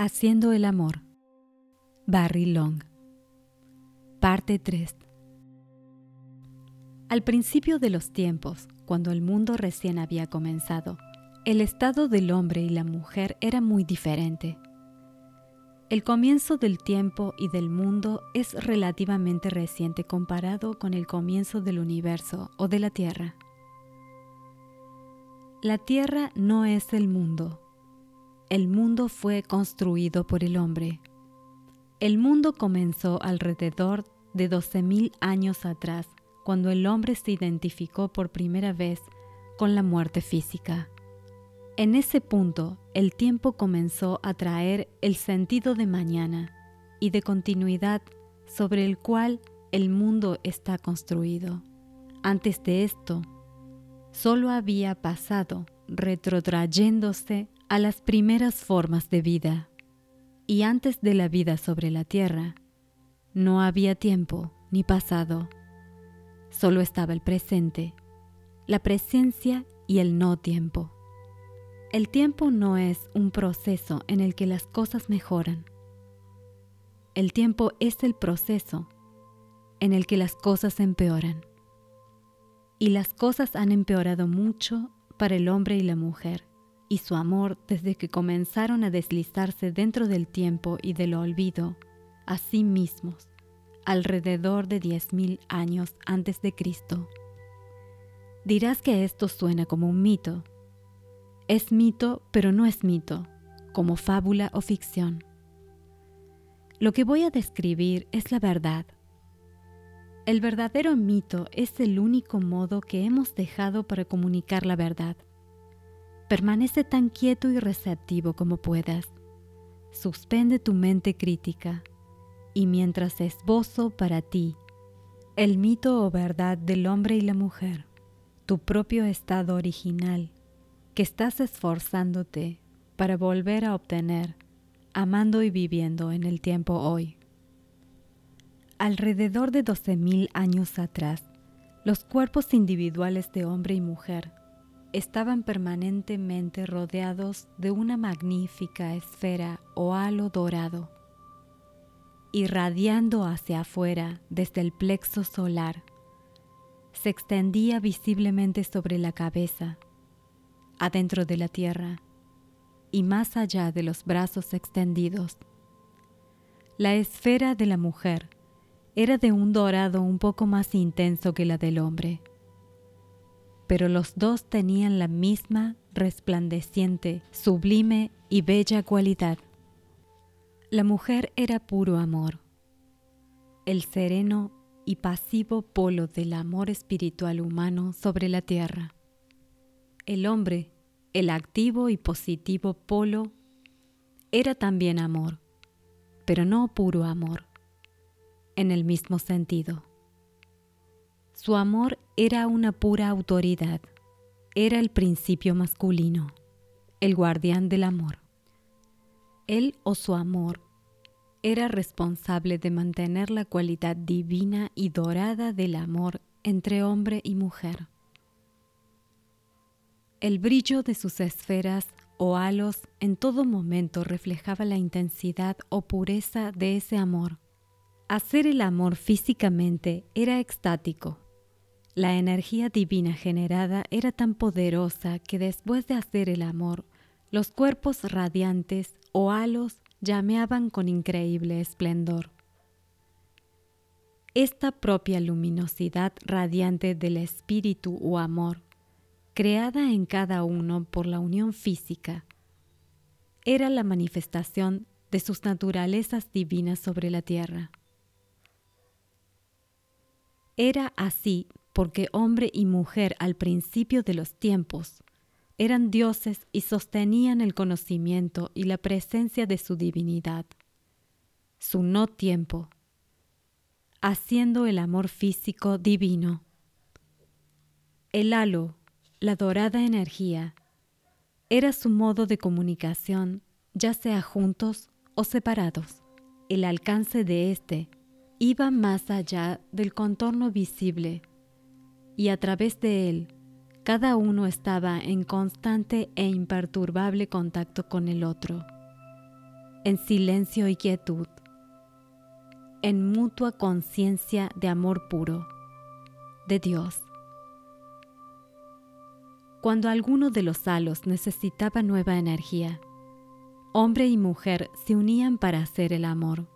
Haciendo el amor. Barry Long. Parte 3. Al principio de los tiempos, cuando el mundo recién había comenzado, el estado del hombre y la mujer era muy diferente. El comienzo del tiempo y del mundo es relativamente reciente comparado con el comienzo del universo o de la Tierra. La Tierra no es el mundo, el mundo fue construido por el hombre. El mundo comenzó alrededor de 12.000 años atrás, cuando el hombre se identificó por primera vez con la muerte física. En ese punto, el tiempo comenzó a traer el sentido de mañana y de continuidad sobre el cual el mundo está construido. Antes de esto, solo había pasado retrotrayéndose a las primeras formas de vida. Y antes de la vida sobre la tierra, no había tiempo ni pasado. Solo estaba el presente, la presencia y el no tiempo. El tiempo no es un proceso en el que las cosas mejoran. El tiempo es el proceso en el que las cosas empeoran. Y las cosas han empeorado mucho para el hombre y la mujer y su amor desde que comenzaron a deslizarse dentro del tiempo y del olvido a sí mismos, alrededor de 10.000 años antes de Cristo. Dirás que esto suena como un mito. Es mito, pero no es mito, como fábula o ficción. Lo que voy a describir es la verdad. El verdadero mito es el único modo que hemos dejado para comunicar la verdad. Permanece tan quieto y receptivo como puedas. Suspende tu mente crítica y mientras esbozo para ti el mito o verdad del hombre y la mujer, tu propio estado original, que estás esforzándote para volver a obtener, amando y viviendo en el tiempo hoy. Alrededor de 12.000 años atrás, los cuerpos individuales de hombre y mujer estaban permanentemente rodeados de una magnífica esfera o halo dorado, irradiando hacia afuera desde el plexo solar. Se extendía visiblemente sobre la cabeza, adentro de la tierra y más allá de los brazos extendidos. La esfera de la mujer era de un dorado un poco más intenso que la del hombre pero los dos tenían la misma resplandeciente, sublime y bella cualidad. La mujer era puro amor, el sereno y pasivo polo del amor espiritual humano sobre la tierra. El hombre, el activo y positivo polo, era también amor, pero no puro amor, en el mismo sentido. Su amor era una pura autoridad, era el principio masculino, el guardián del amor. Él o su amor era responsable de mantener la cualidad divina y dorada del amor entre hombre y mujer. El brillo de sus esferas o halos en todo momento reflejaba la intensidad o pureza de ese amor. Hacer el amor físicamente era extático, la energía divina generada era tan poderosa que después de hacer el amor, los cuerpos radiantes o halos llameaban con increíble esplendor. Esta propia luminosidad radiante del espíritu o amor, creada en cada uno por la unión física, era la manifestación de sus naturalezas divinas sobre la tierra. Era así porque hombre y mujer al principio de los tiempos eran dioses y sostenían el conocimiento y la presencia de su divinidad, su no tiempo, haciendo el amor físico divino. El halo, la dorada energía, era su modo de comunicación, ya sea juntos o separados. El alcance de éste iba más allá del contorno visible y a través de él cada uno estaba en constante e imperturbable contacto con el otro. en silencio y quietud, en mutua conciencia de amor puro, de Dios. Cuando alguno de los halos necesitaba nueva energía, hombre y mujer se unían para hacer el amor,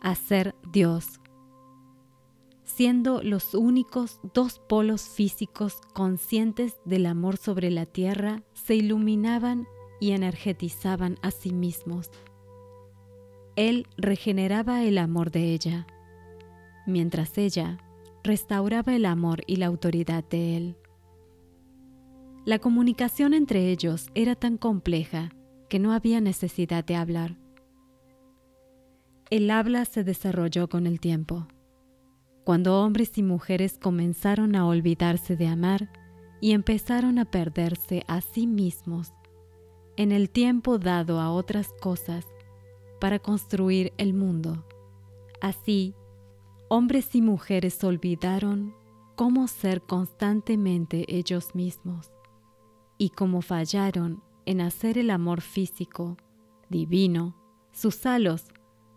hacer Dios siendo los únicos dos polos físicos conscientes del amor sobre la tierra, se iluminaban y energetizaban a sí mismos. Él regeneraba el amor de ella, mientras ella restauraba el amor y la autoridad de él. La comunicación entre ellos era tan compleja que no había necesidad de hablar. El habla se desarrolló con el tiempo cuando hombres y mujeres comenzaron a olvidarse de amar y empezaron a perderse a sí mismos en el tiempo dado a otras cosas para construir el mundo. Así, hombres y mujeres olvidaron cómo ser constantemente ellos mismos y cómo fallaron en hacer el amor físico, divino, sus halos,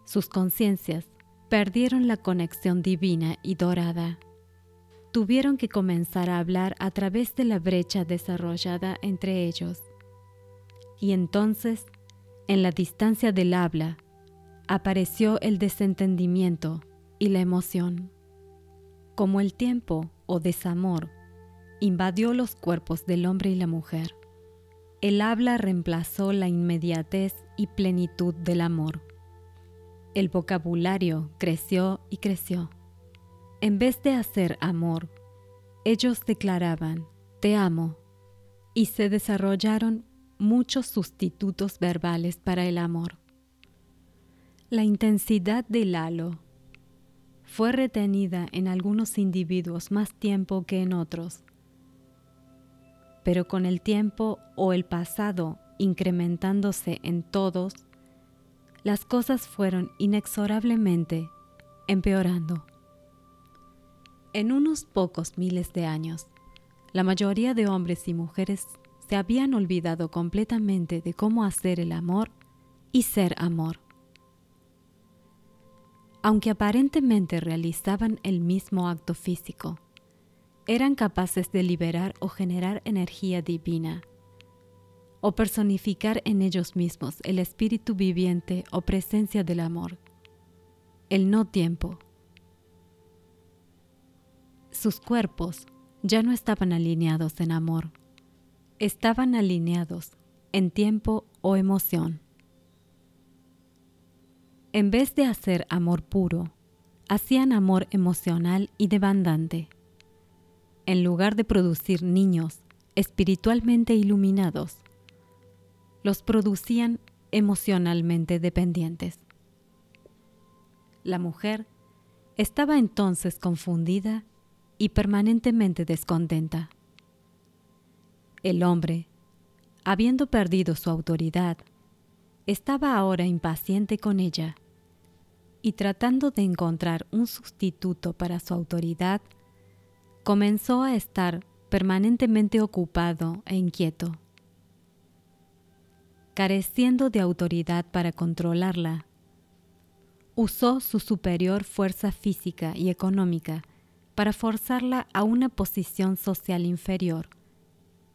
sus conciencias, perdieron la conexión divina y dorada. Tuvieron que comenzar a hablar a través de la brecha desarrollada entre ellos. Y entonces, en la distancia del habla, apareció el desentendimiento y la emoción. Como el tiempo o desamor invadió los cuerpos del hombre y la mujer, el habla reemplazó la inmediatez y plenitud del amor. El vocabulario creció y creció. En vez de hacer amor, ellos declaraban, te amo, y se desarrollaron muchos sustitutos verbales para el amor. La intensidad del halo fue retenida en algunos individuos más tiempo que en otros, pero con el tiempo o el pasado incrementándose en todos, las cosas fueron inexorablemente empeorando. En unos pocos miles de años, la mayoría de hombres y mujeres se habían olvidado completamente de cómo hacer el amor y ser amor. Aunque aparentemente realizaban el mismo acto físico, eran capaces de liberar o generar energía divina o personificar en ellos mismos el espíritu viviente o presencia del amor, el no tiempo. Sus cuerpos ya no estaban alineados en amor, estaban alineados en tiempo o emoción. En vez de hacer amor puro, hacían amor emocional y demandante. En lugar de producir niños espiritualmente iluminados, los producían emocionalmente dependientes. La mujer estaba entonces confundida y permanentemente descontenta. El hombre, habiendo perdido su autoridad, estaba ahora impaciente con ella y tratando de encontrar un sustituto para su autoridad, comenzó a estar permanentemente ocupado e inquieto careciendo de autoridad para controlarla. Usó su superior fuerza física y económica para forzarla a una posición social inferior,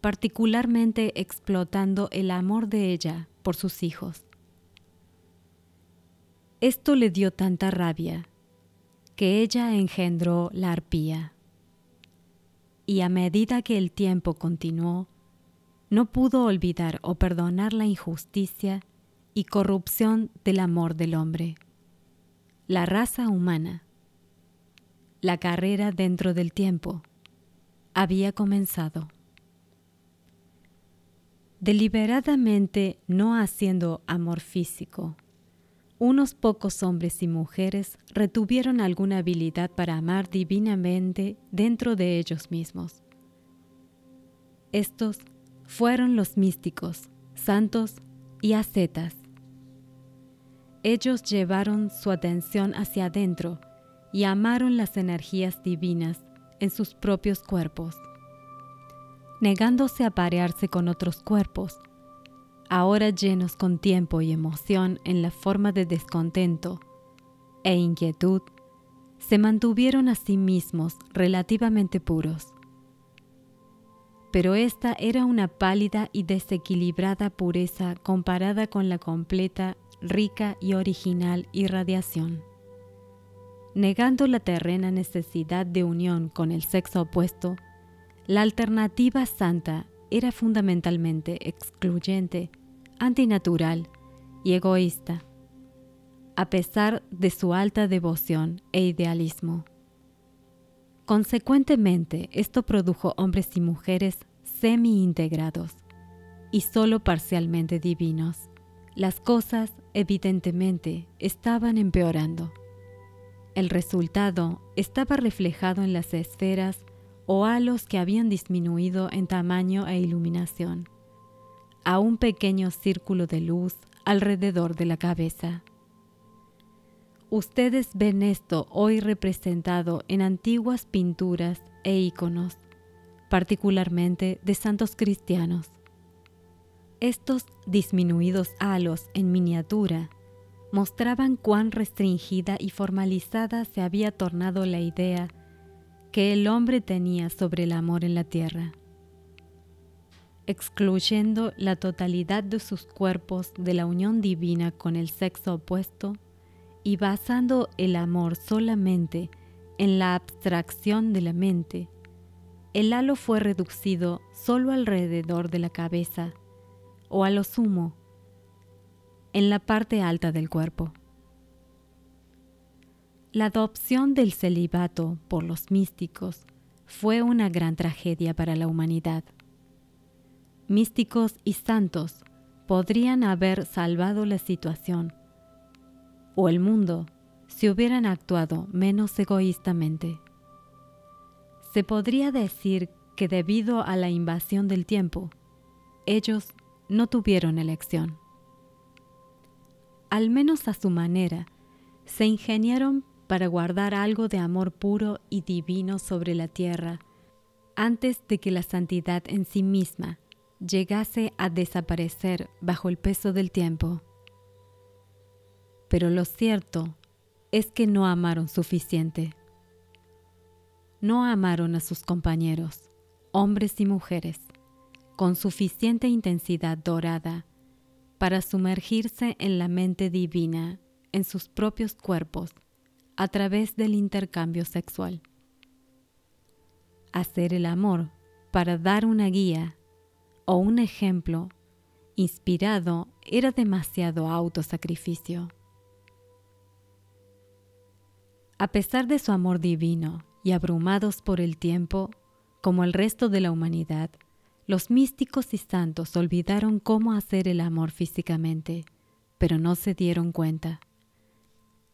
particularmente explotando el amor de ella por sus hijos. Esto le dio tanta rabia que ella engendró la arpía. Y a medida que el tiempo continuó, no pudo olvidar o perdonar la injusticia y corrupción del amor del hombre. La raza humana, la carrera dentro del tiempo, había comenzado. Deliberadamente no haciendo amor físico, unos pocos hombres y mujeres retuvieron alguna habilidad para amar divinamente dentro de ellos mismos. Estos fueron los místicos, santos y ascetas. Ellos llevaron su atención hacia adentro y amaron las energías divinas en sus propios cuerpos. Negándose a parearse con otros cuerpos, ahora llenos con tiempo y emoción en la forma de descontento e inquietud, se mantuvieron a sí mismos relativamente puros. Pero esta era una pálida y desequilibrada pureza comparada con la completa, rica y original irradiación. Negando la terrena necesidad de unión con el sexo opuesto, la alternativa santa era fundamentalmente excluyente, antinatural y egoísta, a pesar de su alta devoción e idealismo. Consecuentemente, esto produjo hombres y mujeres semi-integrados y solo parcialmente divinos. Las cosas, evidentemente, estaban empeorando. El resultado estaba reflejado en las esferas o halos que habían disminuido en tamaño e iluminación, a un pequeño círculo de luz alrededor de la cabeza. Ustedes ven esto hoy representado en antiguas pinturas e iconos, particularmente de santos cristianos. Estos disminuidos halos en miniatura mostraban cuán restringida y formalizada se había tornado la idea que el hombre tenía sobre el amor en la tierra, excluyendo la totalidad de sus cuerpos de la unión divina con el sexo opuesto y basando el amor solamente en la abstracción de la mente, el halo fue reducido solo alrededor de la cabeza o a lo sumo en la parte alta del cuerpo. La adopción del celibato por los místicos fue una gran tragedia para la humanidad. Místicos y santos podrían haber salvado la situación o el mundo si hubieran actuado menos egoístamente. Se podría decir que debido a la invasión del tiempo, ellos no tuvieron elección. Al menos a su manera, se ingeniaron para guardar algo de amor puro y divino sobre la tierra antes de que la santidad en sí misma llegase a desaparecer bajo el peso del tiempo. Pero lo cierto es que no amaron suficiente. No amaron a sus compañeros, hombres y mujeres, con suficiente intensidad dorada para sumergirse en la mente divina en sus propios cuerpos a través del intercambio sexual. Hacer el amor para dar una guía o un ejemplo inspirado era demasiado autosacrificio. A pesar de su amor divino y abrumados por el tiempo, como el resto de la humanidad, los místicos y santos olvidaron cómo hacer el amor físicamente, pero no se dieron cuenta.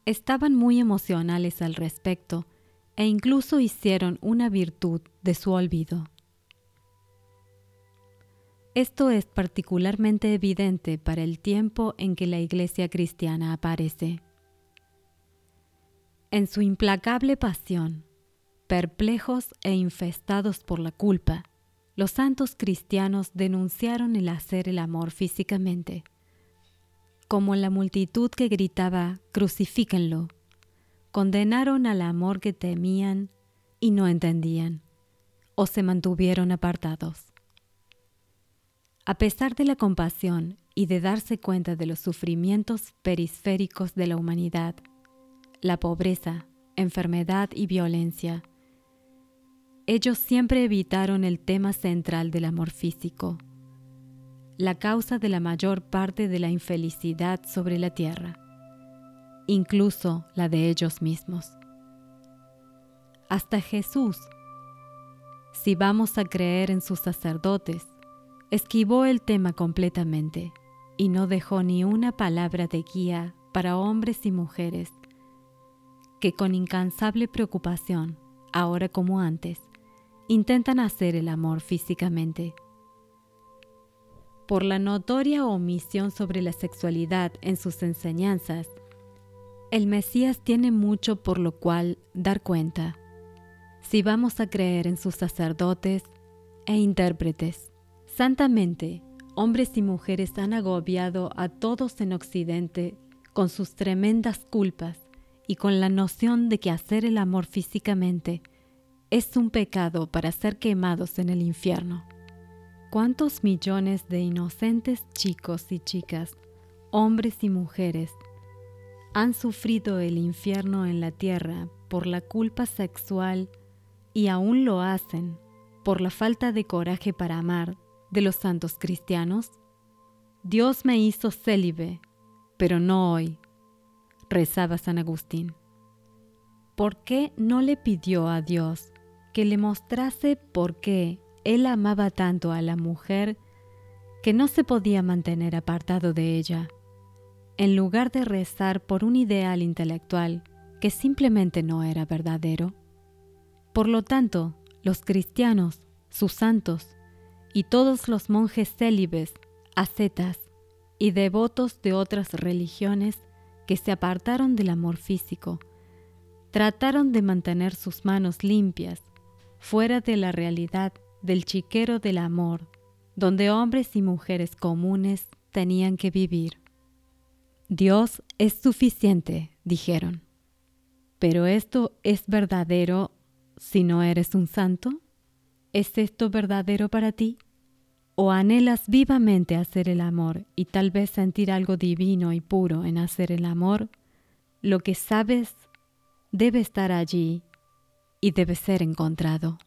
Estaban muy emocionales al respecto e incluso hicieron una virtud de su olvido. Esto es particularmente evidente para el tiempo en que la Iglesia cristiana aparece. En su implacable pasión, perplejos e infestados por la culpa, los santos cristianos denunciaron el hacer el amor físicamente como la multitud que gritaba, crucifíquenlo. Condenaron al amor que temían y no entendían, o se mantuvieron apartados. A pesar de la compasión y de darse cuenta de los sufrimientos periféricos de la humanidad, la pobreza, enfermedad y violencia, ellos siempre evitaron el tema central del amor físico la causa de la mayor parte de la infelicidad sobre la tierra, incluso la de ellos mismos. Hasta Jesús, si vamos a creer en sus sacerdotes, esquivó el tema completamente y no dejó ni una palabra de guía para hombres y mujeres que con incansable preocupación, ahora como antes, intentan hacer el amor físicamente por la notoria omisión sobre la sexualidad en sus enseñanzas, el Mesías tiene mucho por lo cual dar cuenta, si vamos a creer en sus sacerdotes e intérpretes. Santamente, hombres y mujeres han agobiado a todos en Occidente con sus tremendas culpas y con la noción de que hacer el amor físicamente es un pecado para ser quemados en el infierno. ¿Cuántos millones de inocentes chicos y chicas, hombres y mujeres, han sufrido el infierno en la tierra por la culpa sexual y aún lo hacen por la falta de coraje para amar de los santos cristianos? Dios me hizo célibe, pero no hoy, rezaba San Agustín. ¿Por qué no le pidió a Dios que le mostrase por qué él amaba tanto a la mujer que no se podía mantener apartado de ella, en lugar de rezar por un ideal intelectual que simplemente no era verdadero? Por lo tanto, los cristianos, sus santos, y todos los monjes célibes, ascetas y devotos de otras religiones que se apartaron del amor físico, trataron de mantener sus manos limpias, fuera de la realidad del chiquero del amor, donde hombres y mujeres comunes tenían que vivir. Dios es suficiente, dijeron. Pero esto es verdadero si no eres un santo? ¿Es esto verdadero para ti? ¿O anhelas vivamente hacer el amor y tal vez sentir algo divino y puro en hacer el amor? Lo que sabes debe estar allí y debe ser encontrado.